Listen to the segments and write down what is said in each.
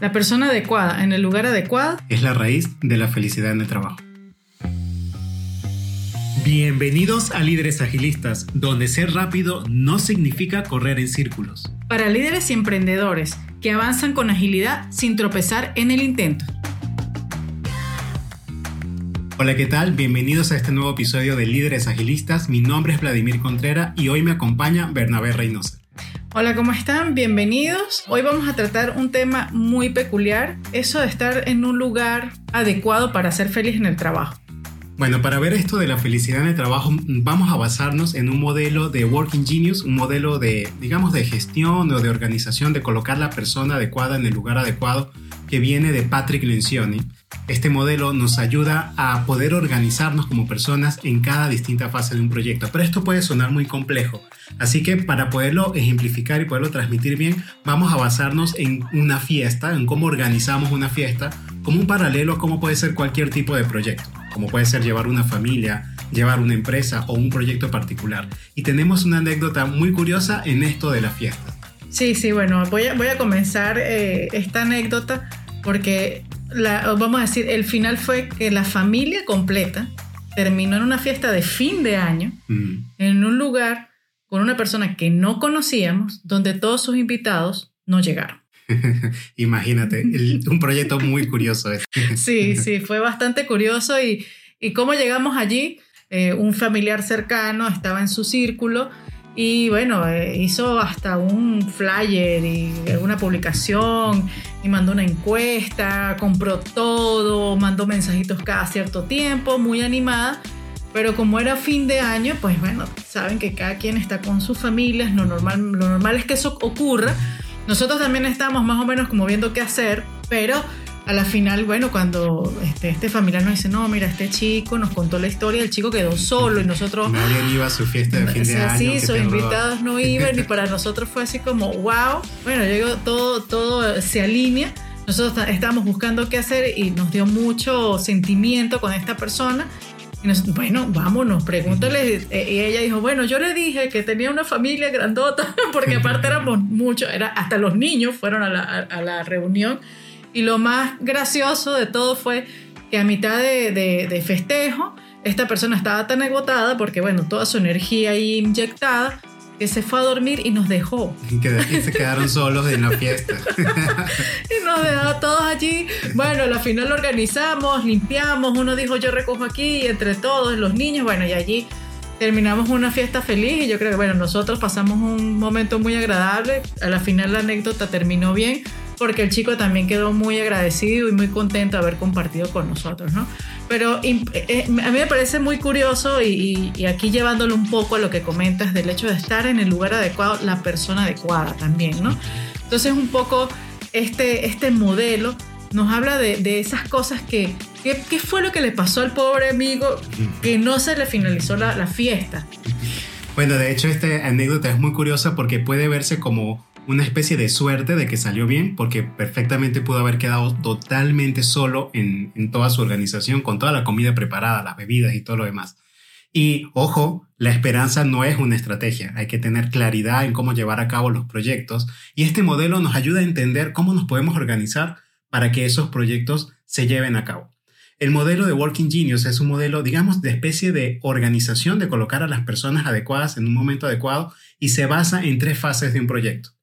La persona adecuada en el lugar adecuado es la raíz de la felicidad en el trabajo. Bienvenidos a Líderes Agilistas, donde ser rápido no significa correr en círculos. Para líderes y emprendedores que avanzan con agilidad sin tropezar en el intento. Hola, ¿qué tal? Bienvenidos a este nuevo episodio de Líderes Agilistas. Mi nombre es Vladimir Contreras y hoy me acompaña Bernabé Reynosa. Hola, ¿cómo están? Bienvenidos. Hoy vamos a tratar un tema muy peculiar, eso de estar en un lugar adecuado para ser feliz en el trabajo. Bueno, para ver esto de la felicidad en el trabajo, vamos a basarnos en un modelo de Working Genius, un modelo de, digamos, de gestión o de organización, de colocar la persona adecuada en el lugar adecuado, que viene de Patrick Lencioni. Este modelo nos ayuda a poder organizarnos como personas en cada distinta fase de un proyecto, pero esto puede sonar muy complejo. Así que para poderlo ejemplificar y poderlo transmitir bien, vamos a basarnos en una fiesta, en cómo organizamos una fiesta, como un paralelo a cómo puede ser cualquier tipo de proyecto, como puede ser llevar una familia, llevar una empresa o un proyecto particular. Y tenemos una anécdota muy curiosa en esto de la fiesta. Sí, sí, bueno, voy a, voy a comenzar eh, esta anécdota porque vamos a decir, el final fue que la familia completa terminó en una fiesta de fin de año, mm. en un lugar con una persona que no conocíamos, donde todos sus invitados no llegaron. Imagínate, un proyecto muy curioso. sí, sí, fue bastante curioso y, y cómo llegamos allí. Eh, un familiar cercano estaba en su círculo y bueno, eh, hizo hasta un flyer y una publicación y mandó una encuesta, compró todo, mandó mensajitos cada cierto tiempo, muy animada. Pero como era fin de año, pues bueno, saben que cada quien está con sus familias, lo normal, lo normal es que eso ocurra. Nosotros también estamos más o menos como viendo qué hacer, pero a la final, bueno, cuando este, este, familiar nos dice, no, mira, este chico nos contó la historia, el chico quedó solo y nosotros... Nadie iba a su fiesta de fin de año. Sí, sus invitados no iban y para nosotros fue así como, wow, bueno, llegó todo, todo se alinea. Nosotros estábamos buscando qué hacer y nos dio mucho sentimiento con esta persona. Y nos, bueno, vámonos, pregúntale. Eh, y ella dijo, bueno, yo le dije que tenía una familia grandota, porque aparte éramos muchos, era, hasta los niños fueron a la, a la reunión. Y lo más gracioso de todo fue que a mitad de, festejo, esta persona estaba tan agotada porque, bueno, toda su energía ahí inyectada, que se fue a dormir y nos dejó. Y, se quedaron solos en la fiesta. y nos dejó todos allí. Bueno, al final lo organizamos, limpiamos, uno dijo yo recojo aquí, y entre todos, los niños, bueno, y allí terminamos una fiesta feliz y yo creo que, bueno, nosotros pasamos un momento muy agradable. A la final la anécdota terminó bien porque el chico también quedó muy agradecido y muy contento de haber compartido con nosotros, ¿no? Pero eh, eh, a mí me parece muy curioso y, aquí llevándolo un poco a lo que comentas del hecho de estar en el lugar adecuado, la persona adecuada también, ¿no? Entonces un poco este, este modelo nos habla de, esas cosas que, ¿Qué fue lo que le pasó al pobre amigo que no se le finalizó la, la fiesta? Bueno, de hecho, esta anécdota es muy curiosa porque puede verse como una especie de suerte de que salió bien, porque perfectamente pudo haber quedado totalmente solo en, toda su organización, con toda la comida preparada, las bebidas y todo lo demás. Y ojo, la esperanza no es una estrategia, hay que tener claridad en cómo llevar a cabo los proyectos y este modelo nos ayuda a entender cómo nos podemos organizar para que esos proyectos se lleven a cabo. El modelo de Working Genius es un modelo, digamos, de especie de organización de colocar a las personas adecuadas en un momento adecuado y se basa en tres fases de un proyecto.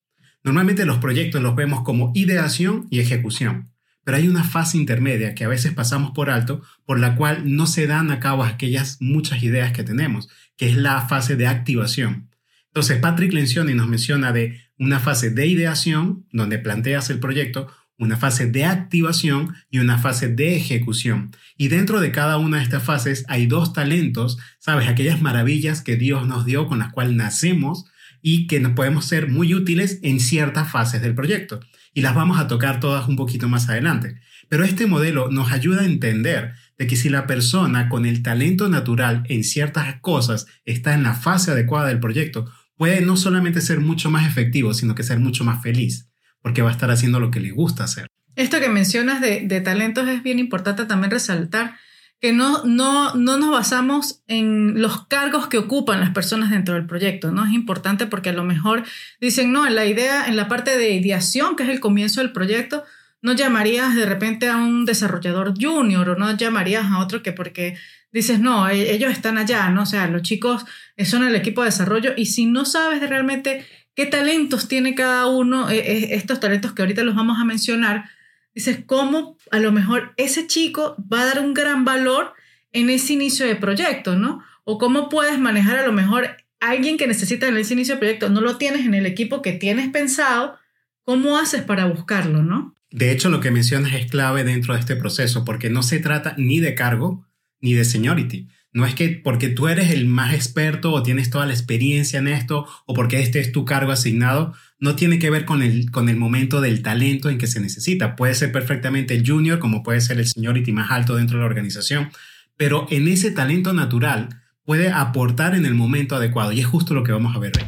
Normalmente los proyectos los vemos como ideación y ejecución, pero hay una fase intermedia que a veces pasamos por alto, por la cual no se dan a cabo aquellas muchas ideas que tenemos, que es la fase de activación. Entonces, Patrick Lencioni nos menciona de una fase de ideación, donde planteas el proyecto, una fase de activación y una fase de ejecución. Y dentro de cada una de estas fases hay dos talentos, ¿sabes? Aquellas maravillas que Dios nos dio con las cuales nacemos y que nos podemos ser muy útiles en ciertas fases del proyecto. Y las vamos a tocar todas un poquito más adelante. Pero este modelo nos ayuda a entender de que si la persona con el talento natural en ciertas cosas está en la fase adecuada del proyecto, puede no solamente ser mucho más efectivo, sino que ser mucho más feliz, porque va a estar haciendo lo que le gusta hacer. Esto que mencionas de, de talentos es bien importante también resaltar que no, no, no nos basamos en los cargos que ocupan las personas dentro del proyecto, ¿no? Es importante porque a lo mejor dicen, no, en la idea, en la parte de ideación, que es el comienzo del proyecto, no llamarías de repente a un desarrollador junior o no llamarías a otro que porque dices, no, e-, ellos están allá, ¿no? O sea, los chicos son el equipo de desarrollo y si no sabes realmente qué talentos tiene cada uno, e-, e-, estos talentos que ahorita los vamos a mencionar, dices, ¿cómo a lo mejor ese chico va a dar un gran valor en ese inicio de proyecto, ¿no? O cómo puedes manejar a lo mejor alguien que necesita en ese inicio de proyecto, no lo tienes en el equipo que tienes pensado, ¿cómo haces para buscarlo, ¿no? De hecho, lo que mencionas es clave dentro de este proceso, porque no se trata ni de cargo ni de seniority. No es que porque tú eres el más experto o tienes toda la experiencia en esto o porque este es tu cargo asignado, no tiene que ver con el, con el momento del talento en que se necesita. Puede ser perfectamente el junior como puede ser el seniority más alto dentro de la organización, pero en ese talento natural puede aportar en el momento adecuado y es justo lo que vamos a ver hoy.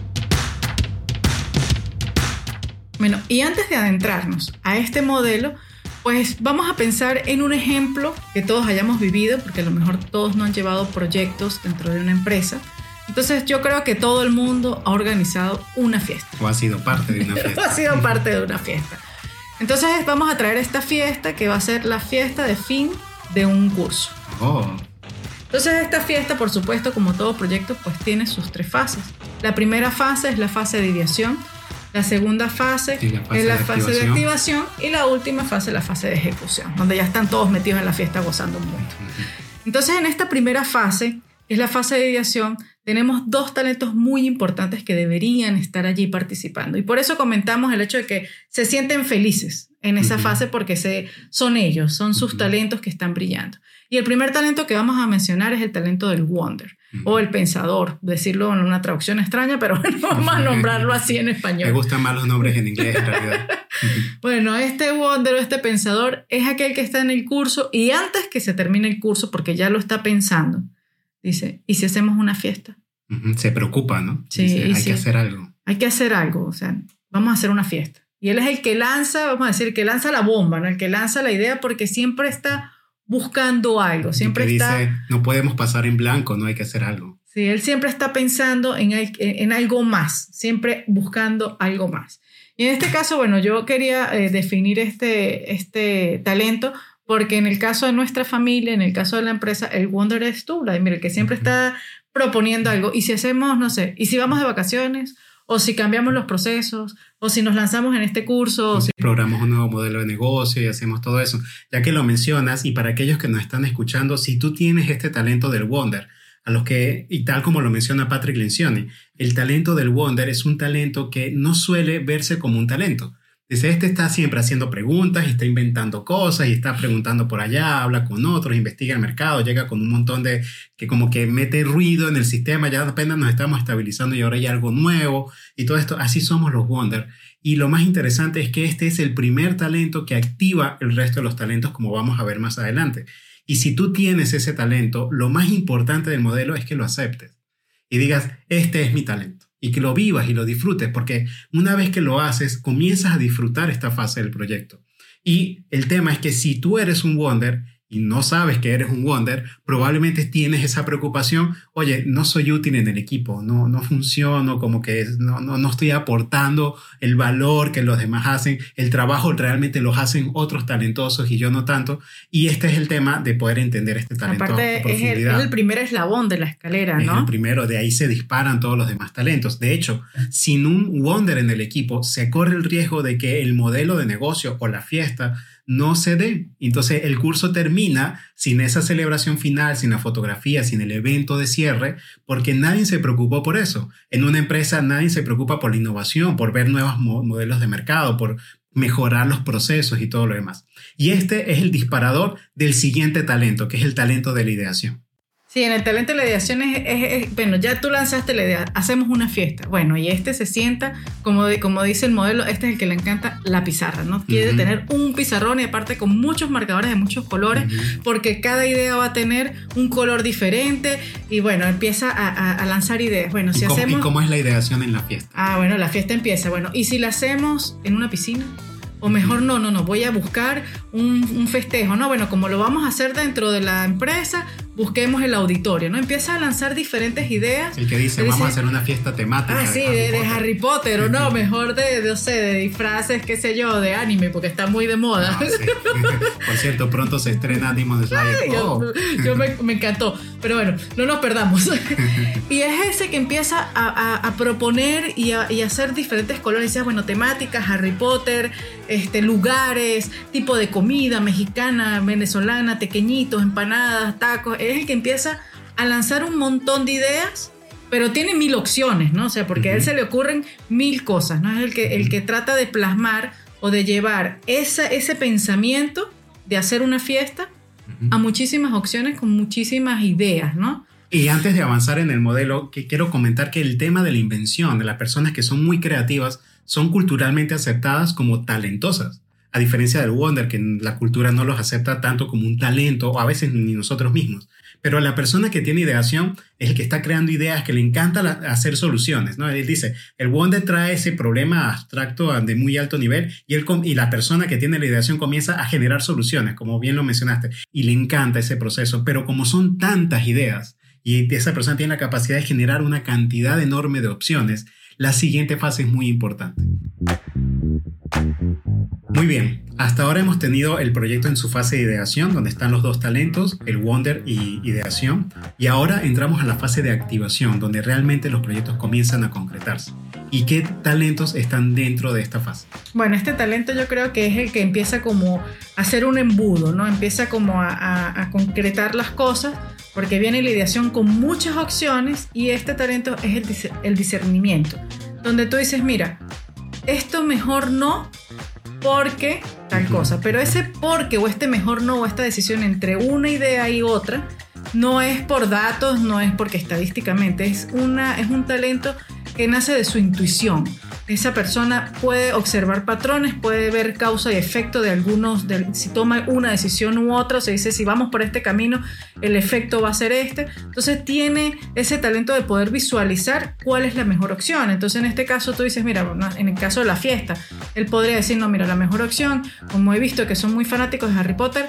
Bueno, y antes de adentrarnos a este modelo, pues vamos a pensar en un ejemplo que todos hayamos vivido, porque a lo mejor todos no han llevado proyectos dentro de una empresa. Entonces yo creo que todo el mundo ha organizado una fiesta. O ha sido parte de una fiesta. o ha sido parte de una fiesta. Entonces vamos a traer esta fiesta que va a ser la fiesta de fin de un curso. Oh. Entonces esta fiesta, por supuesto, como todo proyecto, pues tiene sus tres fases. La primera fase es la fase de ideación, la segunda fase, es la fase de activación y la última fase es la fase de ejecución, donde ya están todos metidos en la fiesta gozando un mundo. Entonces, en esta primera fase, que es la fase de ideación, tenemos dos talentos muy importantes que deberían estar allí participando. Y por eso comentamos el hecho de que se sienten felices en esa fase porque se, son ellos, son sus talentos que están brillando. Y el primer talento que vamos a mencionar es el talento del wonder o el pensador, decirlo en una traducción extraña, pero vamos a nombrarlo así en español. Me gustan más los nombres en inglés en realidad. bueno, este wonder o este pensador es aquel que está en el curso y antes que se termine el curso, porque ya lo está pensando, dice, ¿y si hacemos una fiesta? Se preocupa, ¿no? Sí, hay que hacer algo. Hay que hacer algo, o sea, vamos a hacer una fiesta. Y él es el que lanza, vamos a decir, que lanza la bomba, ¿no? El que lanza la idea porque siempre está buscando algo, siempre está... Dice, no podemos pasar en blanco, no hay que hacer algo. Sí, él siempre está pensando en, en algo más, siempre buscando algo más. Y en este caso, bueno, yo quería eh, definir este, este talento porque en el caso de nuestra familia, en el caso de la empresa, el wonder es tú, Vladimir, el que siempre está proponiendo algo. Y si hacemos, no sé, y si vamos de vacaciones, o si cambiamos los procesos, o si nos lanzamos en este curso. O si programamos un nuevo modelo de negocio y hacemos todo eso. Ya que lo mencionas, y para aquellos que nos están escuchando, si tú tienes este talento del Wonder, a los que, y tal como lo menciona Patrick Lencioni, el talento del Wonder es un talento que no suele verse como un talento. Dice, este está siempre haciendo preguntas y está inventando cosas y está preguntando por allá, habla con otros, investiga el mercado, llega con un montón de que como que mete ruido en el sistema, ya apenas nos estamos estabilizando y ahora hay algo nuevo y todo esto, así somos los Wonder. Y lo más interesante es que este es el primer talento que activa el resto de los talentos como vamos a ver más adelante. Y si tú tienes ese talento, lo más importante del modelo es que lo aceptes y digas, este es mi talento y que lo vivas y lo disfrutes, porque una vez que lo haces, comienzas a disfrutar esta fase del proyecto. Y el tema es que si tú eres un Wonder y no sabes que eres un Wonder, probablemente tienes esa preocupación, oye, no soy útil en el equipo, no, no funciono, como que no, no, no estoy aportando el valor que los demás hacen, el trabajo realmente los hacen otros talentosos y yo no tanto, y este es el tema de poder entender este talento Aparte, Es el, es el primer eslabón de la escalera, ¿no? Es el primero, de ahí se disparan todos los demás talentos. De hecho, sin un Wonder en el equipo, se corre el riesgo de que el modelo de negocio o la fiesta no se dé. Entonces el curso termina sin esa celebración final, sin la fotografía, sin el evento de cierre, porque nadie se preocupó por eso. En una empresa nadie se preocupa por la innovación, por ver nuevos modelos de mercado, por mejorar los procesos y todo lo demás. Y este es el disparador del siguiente talento, que es el talento de la ideación. Sí, en el talento de la ideación es, bueno, ya tú lanzaste la idea, hacemos una fiesta. Bueno, y este se sienta, como, como dice el modelo, este es el que le encanta la pizarra, ¿no? Quiere tener un pizarrón y aparte con muchos marcadores de muchos colores, porque cada idea va a tener un color diferente y bueno, empieza a, lanzar ideas. Bueno, si hacemos... ¿Y cómo es la ideación en la fiesta? Ah, bueno, la fiesta empieza. Bueno, ¿y si la hacemos en una piscina? O mejor no, no, no, voy a buscar un, un, festejo, ¿no? Bueno, como lo vamos a hacer dentro de la empresa, busquemos el auditorio, ¿no? Empieza a lanzar diferentes ideas. El que dice, vamos a hacer una fiesta temática. Ah, sí, de, Harry, Potter, o no, mejor de, no sé, de disfraces, qué sé yo, de anime, porque está muy de moda. Ah, Por cierto, pronto se estrena Demon Slayer. Yo, oh. me, encantó, pero bueno, no nos perdamos. y es ese que empieza a, proponer y a, hacer diferentes colores, bueno, temáticas, Harry Potter, este, lugares, tipo de comida mexicana, venezolana, tequeñitos, empanadas, tacos es el que empieza a lanzar un montón de ideas, pero tiene mil opciones, ¿no? O sea, porque a él se le ocurren mil cosas, ¿no? Es el que, el que trata de plasmar o de llevar esa, ese pensamiento de hacer una fiesta a muchísimas opciones con muchísimas ideas, ¿no? Y antes de avanzar en el modelo, que quiero comentar que el tema de la invención, de las personas que son muy creativas, son culturalmente aceptadas como talentosas. A diferencia del Wonder, que la cultura no los acepta tanto como un talento, o a veces ni nosotros mismos. Pero la persona que tiene ideación es el que está creando ideas, que le encanta hacer soluciones, ¿no? Él dice, el Wonder trae ese problema abstracto de muy alto nivel y, él, y la persona que tiene la ideación comienza a generar soluciones, como bien lo mencionaste, y le encanta ese proceso. Pero como son tantas ideas y esa persona tiene la capacidad de generar una cantidad enorme de opciones, la siguiente fase es muy importante. Muy bien, hasta ahora hemos tenido el proyecto en su fase de ideación, donde están los dos talentos, el Wonder y ideación, y ahora entramos a la fase de activación, donde realmente los proyectos comienzan a concretarse. ¿Y qué talentos están dentro de esta fase? Bueno, este talento yo creo que es el que empieza como a hacer un embudo, ¿no? Empieza como a, concretar las cosas, porque viene la ideación con muchas opciones y este talento es el, el discernimiento, donde tú dices, mira, esto mejor no, porque tal cosa. Pero ese porque o este mejor no o esta decisión entre una idea y otra no es por datos, no es porque estadísticamente, es, una, es un talento que nace de su intuición. Esa persona puede observar patrones, puede ver causa y efecto de algunos, si toma una decisión u otra, se dice si vamos por este camino, el efecto va a ser este. Entonces tiene ese talento de poder visualizar cuál es la mejor opción. Entonces en este caso tú dices, mira, en el caso de la fiesta, él podría decir, no, mira, la mejor opción, como he visto que son muy fanáticos de Harry Potter,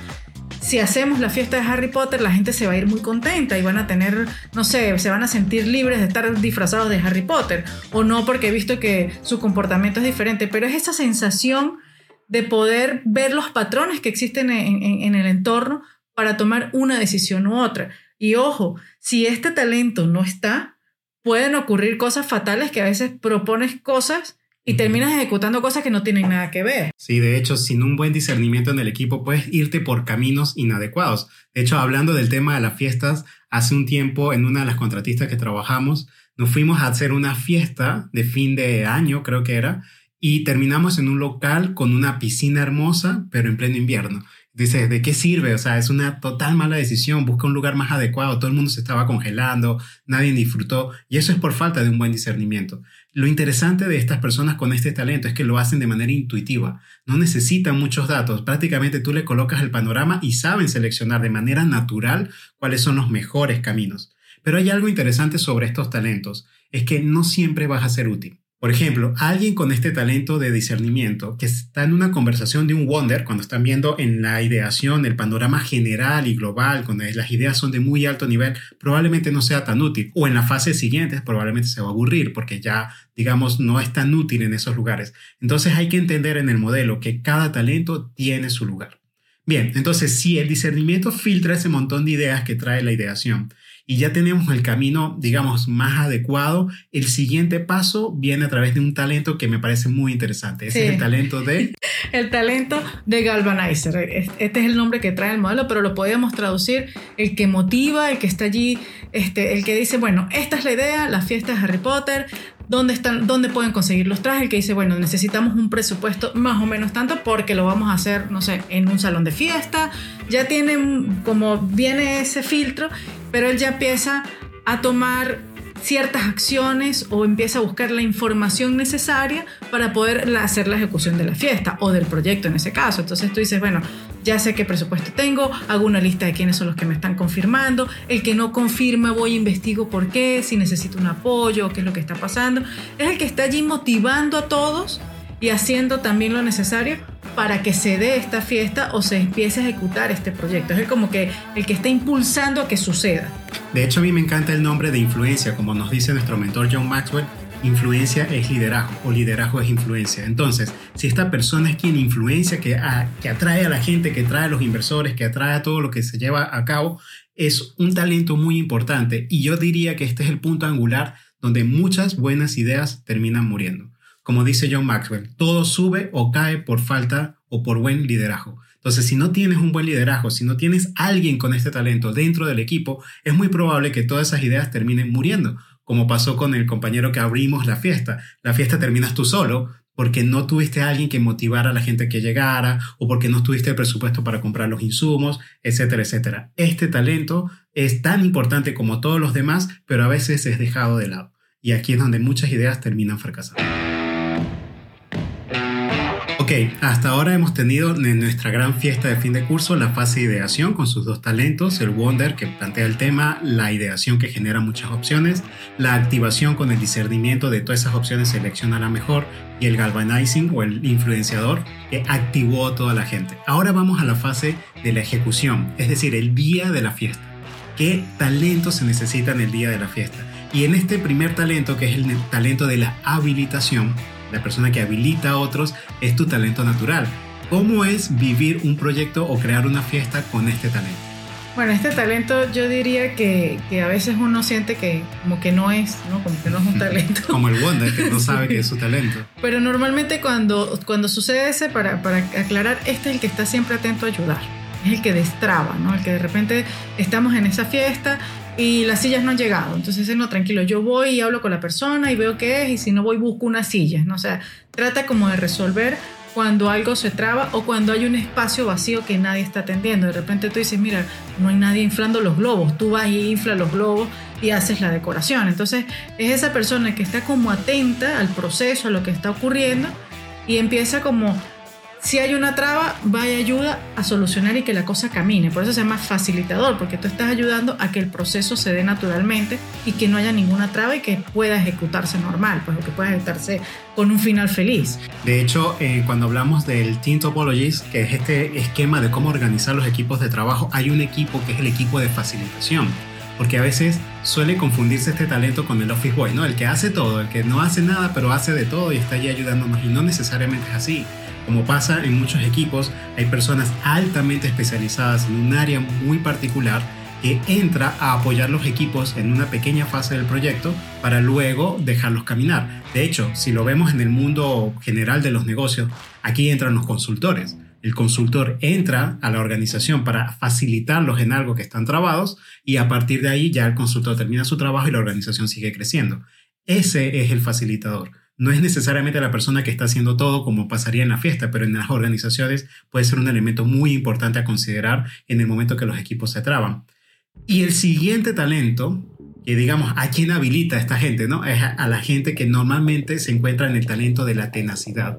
si hacemos la fiesta de Harry Potter, la gente se va a ir muy contenta y van a tener, no sé, se van a sentir libres de estar disfrazados de Harry Potter. O no porque he visto que su comportamiento es diferente, pero es esa sensación de poder ver los patrones que existen en, el entorno para tomar una decisión u otra. Y ojo, si este talento no está, pueden ocurrir cosas fatales que a veces propones cosas y terminas ejecutando cosas que no tienen nada que ver. Sí, de hecho, sin un buen discernimiento en el equipo puedes irte por caminos inadecuados. De hecho, hablando del tema de las fiestas, hace un tiempo en una de las contratistas que trabajamos, nos fuimos a hacer una fiesta de fin de año, creo que era, y terminamos en un local con una piscina hermosa, pero en pleno invierno. Dices, ¿de qué sirve? O sea, es una total mala decisión. Busca un lugar más adecuado. Todo el mundo se estaba congelando, nadie disfrutó. Y eso es por falta de un buen discernimiento. Lo interesante de estas personas con este talento es que lo hacen de manera intuitiva. No necesitan muchos datos. Prácticamente tú le colocas el panorama y saben seleccionar de manera natural cuáles son los mejores caminos. Pero hay algo interesante sobre estos talentos. Es que no siempre vas a ser útil. Por ejemplo, alguien con este talento de discernimiento que está en una conversación de un wonder, cuando están viendo en la ideación el panorama general y global, cuando las ideas son de muy alto nivel, probablemente no sea tan útil. O en la fase siguiente probablemente se va a aburrir porque ya, digamos, no es tan útil en esos lugares. Entonces hay que entender en el modelo que cada talento tiene su lugar. Bien, entonces si el discernimiento filtra ese montón de ideas que trae la ideación y ya tenemos el camino, digamos, más adecuado, el siguiente paso viene a través de un talento que me parece muy interesante. Ese es el talento de... el talento de Galvanizer. Este es el nombre que trae el modelo, pero lo podemos traducir el que motiva, el que está allí, este, el que dice, bueno, esta es la idea, la fiesta de Harry Potter, dónde están, dónde pueden conseguir los trajes, el que dice, bueno, necesitamos un presupuesto más o menos tanto porque lo vamos a hacer, no sé, en un salón de fiesta. Ya tienen como viene ese filtro, pero él ya empieza a tomar ciertas acciones o empieza a buscar la información necesaria para poder hacer la ejecución de la fiesta o del proyecto en ese caso. Entonces tú dices, bueno, ya sé qué presupuesto tengo, hago una lista de quiénes son los que me están confirmando, el que no confirma voy a investigo por qué, si necesito un apoyo, qué es lo que está pasando. Es el que está allí motivando a todos y haciendo también lo necesario para que se dé esta fiesta o se empiece a ejecutar este proyecto. Es como que el que está impulsando a que suceda. De hecho, a mí me encanta el nombre de influencia, como nos dice nuestro mentor John Maxwell. Influencia es liderazgo o liderazgo es influencia. Entonces, si esta persona es quien influencia, que, que atrae a la gente, que atrae a los inversores, que atrae a todo lo que se lleva a cabo, es un talento muy importante. Y yo diría que este es el punto angular donde muchas buenas ideas terminan muriendo. Como dice John Maxwell, todo sube o cae por falta o por buen liderazgo. Entonces, si no tienes un buen liderazgo, si no tienes alguien con este talento dentro del equipo, es muy probable que todas esas ideas terminen muriendo, como pasó con el compañero que abrimos la fiesta. La fiesta terminas tú solo porque no tuviste a alguien que motivara a la gente que llegara o porque no tuviste presupuesto para comprar los insumos, etcétera, etcétera. Este talento es tan importante como todos los demás, pero a veces es dejado de lado. Y aquí es donde muchas ideas terminan fracasando. Ok, hasta ahora hemos tenido en nuestra gran fiesta de fin de curso la fase de ideación con sus dos talentos, el Wonder que plantea el tema, la ideación que genera muchas opciones, la activación con el discernimiento de todas esas opciones selecciona la mejor y el galvanizing o el influenciador que activó a toda la gente. Ahora vamos a la fase de la ejecución, es decir, el día de la fiesta. ¿Qué talento se necesita en el día de la fiesta? Y en este primer talento, que es el talento de la habilitación, la persona que habilita a otros, es tu talento natural. ¿Cómo es vivir un proyecto o crear una fiesta con este talento? Bueno, este talento yo diría que, que, a veces uno siente que como que no es, ¿no? Como que no es un talento. como el Wonder, que no sabe que es su talento. Pero normalmente cuando, cuando sucede ese, para, para aclarar, este es el que está siempre atento a ayudar. Es el que destraba, ¿no? El que de repente estamos en esa fiesta y las sillas no han llegado. Entonces, no, tranquilo, yo voy y hablo con la persona y veo qué es y si no voy busco una silla, ¿no? O sea, trata como de resolver cuando algo se traba o cuando hay un espacio vacío que nadie está atendiendo. De repente tú dices, mira, no hay nadie inflando los globos, tú vas y infla los globos y haces la decoración. Entonces, es esa persona que está como atenta al proceso, a lo que está ocurriendo y empieza como si hay una traba, vaya ayuda a solucionar y que la cosa camine. Por eso se llama facilitador, porque tú estás ayudando a que el proceso se dé naturalmente y que no haya ninguna traba y que pueda ejecutarse normal, pues que pueda ejecutarse con un final feliz. De hecho, eh, cuando hablamos del Team Topologies, que es este esquema de cómo organizar los equipos de trabajo, hay un equipo que es el equipo de facilitación. Porque a veces suele confundirse este talento con el office boy, ¿no? El que hace todo, el que no hace nada, pero hace de todo y está allí ayudándonos. Y no necesariamente es así. Como pasa en muchos equipos, hay personas altamente especializadas en un área muy particular que entra a apoyar los equipos en una pequeña fase del proyecto para luego dejarlos caminar. De hecho, si lo vemos en el mundo general de los negocios, aquí entran los consultores. El consultor entra a la organización para facilitarlos en algo que están trabados y a partir de ahí ya el consultor termina su trabajo y la organización sigue creciendo. Ese es el facilitador no es necesariamente la persona que está haciendo todo como pasaría en la fiesta, pero en las organizaciones puede ser un elemento muy importante a considerar en el momento que los equipos se traban. Y el siguiente talento, que digamos, ¿a quién habilita esta gente? ¿no? Es a la gente que normalmente se encuentra en el talento de la tenacidad.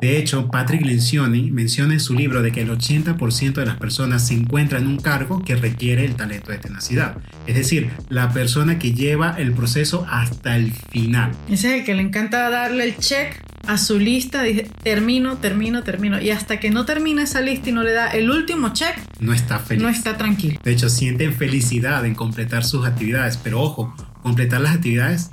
De hecho, Patrick Lencioni menciona en su libro de que el 80% de las personas se encuentran en un cargo que requiere el talento de tenacidad. Es decir, la persona que lleva el proceso hasta el final. Ese es el que le encanta darle el check a su lista, dice, termino, termino, termino. Y hasta que no termina esa lista y no le da el último check, no está feliz. No está tranquilo. De hecho, sienten felicidad en completar sus actividades. Pero ojo, completar las actividades,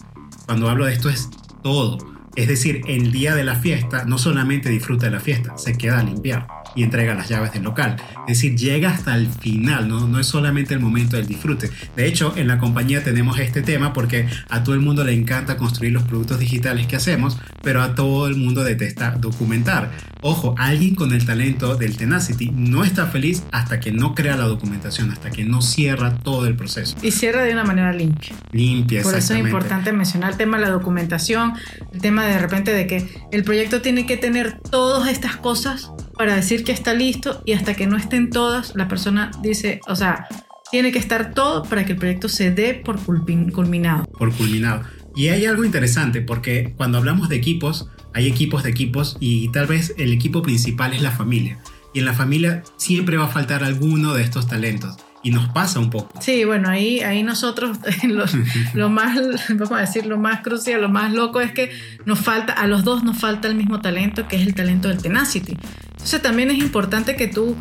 cuando hablo de esto, es todo es decir, el día de la fiesta no solamente disfruta de la fiesta, se queda a limpiar y entrega las llaves del local. Es decir, llega hasta el final, ¿no? no es solamente el momento del disfrute. De hecho, en la compañía tenemos este tema porque a todo el mundo le encanta construir los productos digitales que hacemos, pero a todo el mundo detesta documentar. Ojo, alguien con el talento del Tenacity no está feliz hasta que no crea la documentación, hasta que no cierra todo el proceso. Y cierra de una manera limpia. Limpia, Por eso es importante mencionar el tema de la documentación, el tema de repente de que el proyecto tiene que tener todas estas cosas para decir que está listo y hasta que no estén todas, la persona dice, o sea, tiene que estar todo para que el proyecto se dé por culminado. Por culminado. Y hay algo interesante porque cuando hablamos de equipos, hay equipos de equipos y tal vez el equipo principal es la familia. Y en la familia siempre va a faltar alguno de estos talentos y nos pasa un poco. Sí, bueno, ahí, ahí nosotros, lo, más, vamos a decir, lo más crucial, lo más loco es que nos falta, a los dos nos falta el mismo talento, que es el talento del tenacity. Entonces también es importante que tú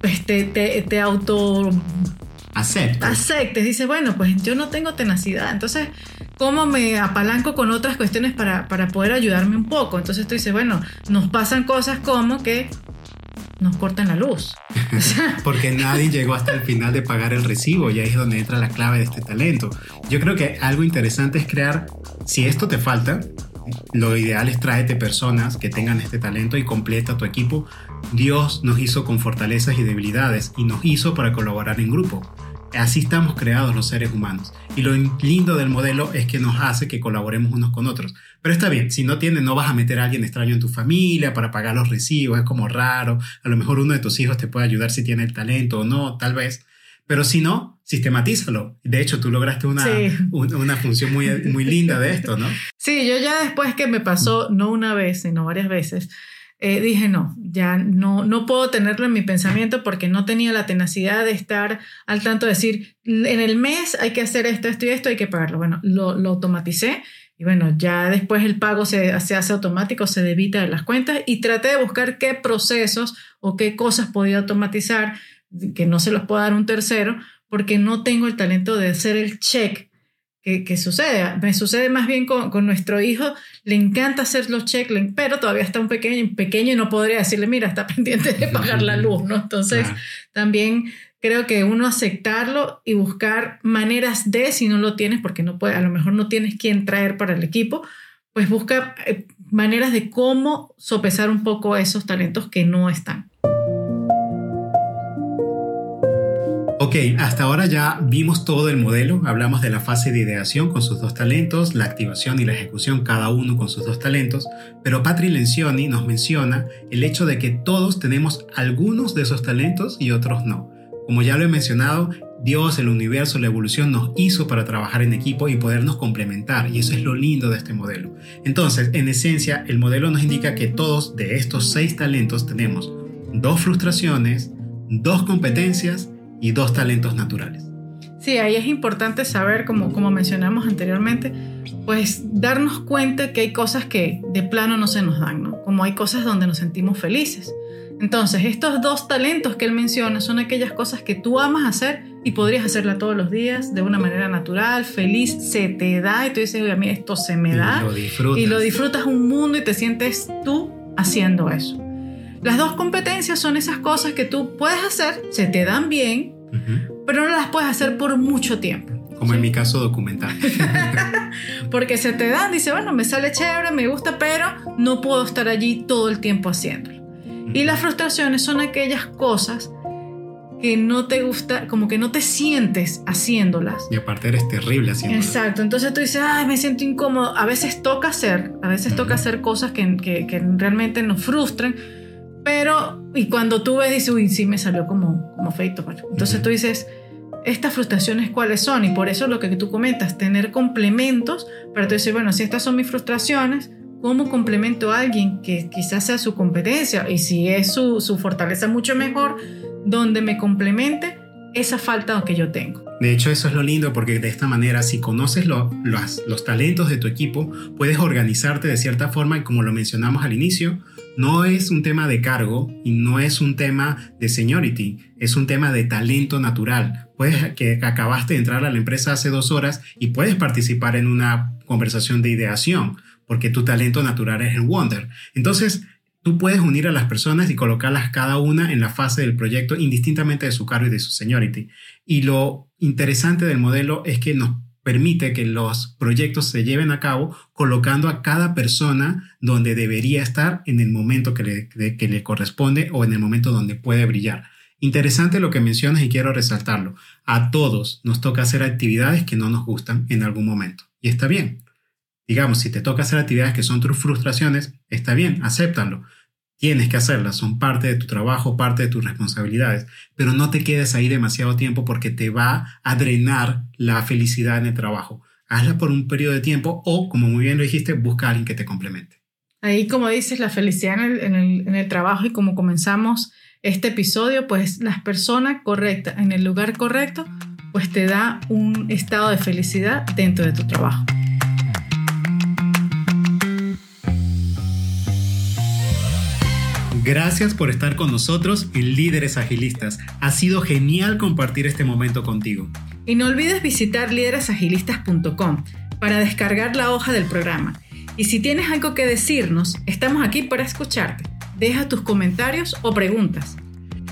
pues, te, te, auto... Aceptes. Aceptes. Dices, bueno, pues yo no tengo tenacidad. Entonces, ¿cómo me apalanco con otras cuestiones para, para poder ayudarme un poco? Entonces tú dices, bueno, nos pasan cosas como que nos cortan la luz. Porque nadie llegó hasta el final de pagar el recibo y ahí es donde entra la clave de este talento. Yo creo que algo interesante es crear, si esto te falta, lo ideal es tráete personas que tengan este talento y completa tu equipo. Dios nos hizo con fortalezas y debilidades y nos hizo para colaborar en grupo. Así estamos creados los seres humanos. Y lo lindo del modelo es que nos hace que colaboremos unos con otros. Pero está bien, si no tienes, no vas a meter a alguien extraño en tu familia para pagar los recibos, es como raro. A lo mejor uno de tus hijos te puede ayudar si tiene el talento o no, tal vez. Pero si no, sistematízalo. De hecho, tú lograste una, una función muy, muy linda de esto, ¿no? Sí, yo ya después que me pasó, no una vez, sino varias veces, eh, dije, no, ya no, no puedo tenerlo en mi pensamiento porque no tenía la tenacidad de estar al tanto de decir, en el mes hay que hacer esto, esto y esto, hay que pagarlo. Bueno, lo, lo automaticé y bueno, ya después el pago se, se, hace automático, se debita de las cuentas y traté de buscar qué procesos o qué cosas podía automatizar que no se los pueda dar un tercero, porque no tengo el talento de hacer el check que, que sucede. Me sucede más bien con, con, nuestro hijo, le encanta hacer los checks, pero todavía está un pequeño, pequeño y no podría decirle, mira, está pendiente de pagar la luz, ¿no? Entonces, también creo que uno aceptarlo y buscar maneras de, si no lo tienes, porque no puede, a lo mejor no tienes quien traer para el equipo, pues busca eh, maneras de cómo sopesar un poco esos talentos que no están. Ok, hasta ahora ya vimos todo el modelo, hablamos de la fase de ideación con sus dos talentos, la activación y la ejecución cada uno con sus dos talentos, pero Patri Lencioni nos menciona el hecho de que todos tenemos algunos de esos talentos y otros no. Como ya lo he mencionado, Dios, el universo, la evolución nos hizo para trabajar en equipo y podernos complementar, y eso es lo lindo de este modelo. Entonces, en esencia, el modelo nos indica que todos de estos seis talentos tenemos dos frustraciones, dos competencias, y dos talentos naturales. Sí, ahí es importante saber, como, como mencionamos anteriormente, pues darnos cuenta que hay cosas que de plano no se nos dan, ¿no? Como hay cosas donde nos sentimos felices. Entonces, estos dos talentos que él menciona son aquellas cosas que tú amas hacer y podrías hacerla todos los días de una manera natural, feliz, se te da y tú dices, a mí esto se me da. Y lo disfrutas. Y lo disfrutas un mundo y te sientes tú haciendo eso. Las dos competencias son esas cosas que tú puedes hacer, se te dan bien, pero no las puedes hacer por mucho tiempo. Como en mi caso documental. Porque se te dan, dice, bueno, me sale chévere, me gusta, pero no puedo estar allí todo el tiempo haciéndolo. Y las frustraciones son aquellas cosas que no te gusta, como que no te sientes haciéndolas. Y aparte eres terrible haciéndolas. Exacto, entonces tú dices, ay, me siento incómodo. A veces toca hacer, a veces toca hacer cosas que, que, que realmente nos frustran pero, y cuando tú ves, dices, uy, sí me salió como, como feito. Entonces tú dices, estas frustraciones cuáles son y por eso lo que tú comentas, tener complementos para tú decir, bueno, si estas son mis frustraciones, ¿cómo complemento a alguien que quizás sea su competencia y si es su, su fortaleza mucho mejor, donde me complemente esa falta que yo tengo? De hecho, eso es lo lindo porque de esta manera, si conoces los, los talentos de tu equipo, puedes organizarte de cierta forma y como lo mencionamos al inicio, no es un tema de cargo y no es un tema de seniority, es un tema de talento natural. Puedes que acabaste de entrar a la empresa hace dos horas y puedes participar en una conversación de ideación porque tu talento natural es el wonder. Entonces, tú puedes unir a las personas y colocarlas cada una en la fase del proyecto indistintamente de su cargo y de su seniority. Y lo interesante del modelo es que nos permite que los proyectos se lleven a cabo colocando a cada persona donde debería estar en el momento que le, que le corresponde o en el momento donde puede brillar. Interesante lo que mencionas y quiero resaltarlo. A todos nos toca hacer actividades que no nos gustan en algún momento. Y está bien. Digamos, si te toca hacer actividades que son tus frustraciones, está bien, acéptalo. Tienes que hacerlas, son parte de tu trabajo, parte de tus responsabilidades, pero no te quedes ahí demasiado tiempo porque te va a drenar la felicidad en el trabajo. Hazla por un periodo de tiempo o, como muy bien lo dijiste, busca a alguien que te complemente. Ahí, como dices, la felicidad en el, en el trabajo y como comenzamos este episodio, pues las personas correctas en el lugar correcto, pues te da un estado de felicidad dentro de tu trabajo. Gracias por estar con nosotros en Líderes Agilistas. Ha sido genial compartir este momento contigo. Y no olvides visitar líderesagilistas.com para descargar la hoja del programa. Y si tienes algo que decirnos, estamos aquí para escucharte. Deja tus comentarios o preguntas.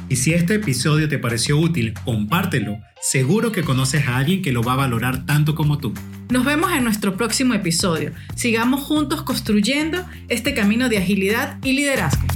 Y si este episodio te pareció útil, compártelo. Seguro que conoces a alguien que lo va a valorar tanto como tú. Nos vemos en nuestro próximo episodio. Sigamos juntos construyendo este camino de agilidad y liderazgo.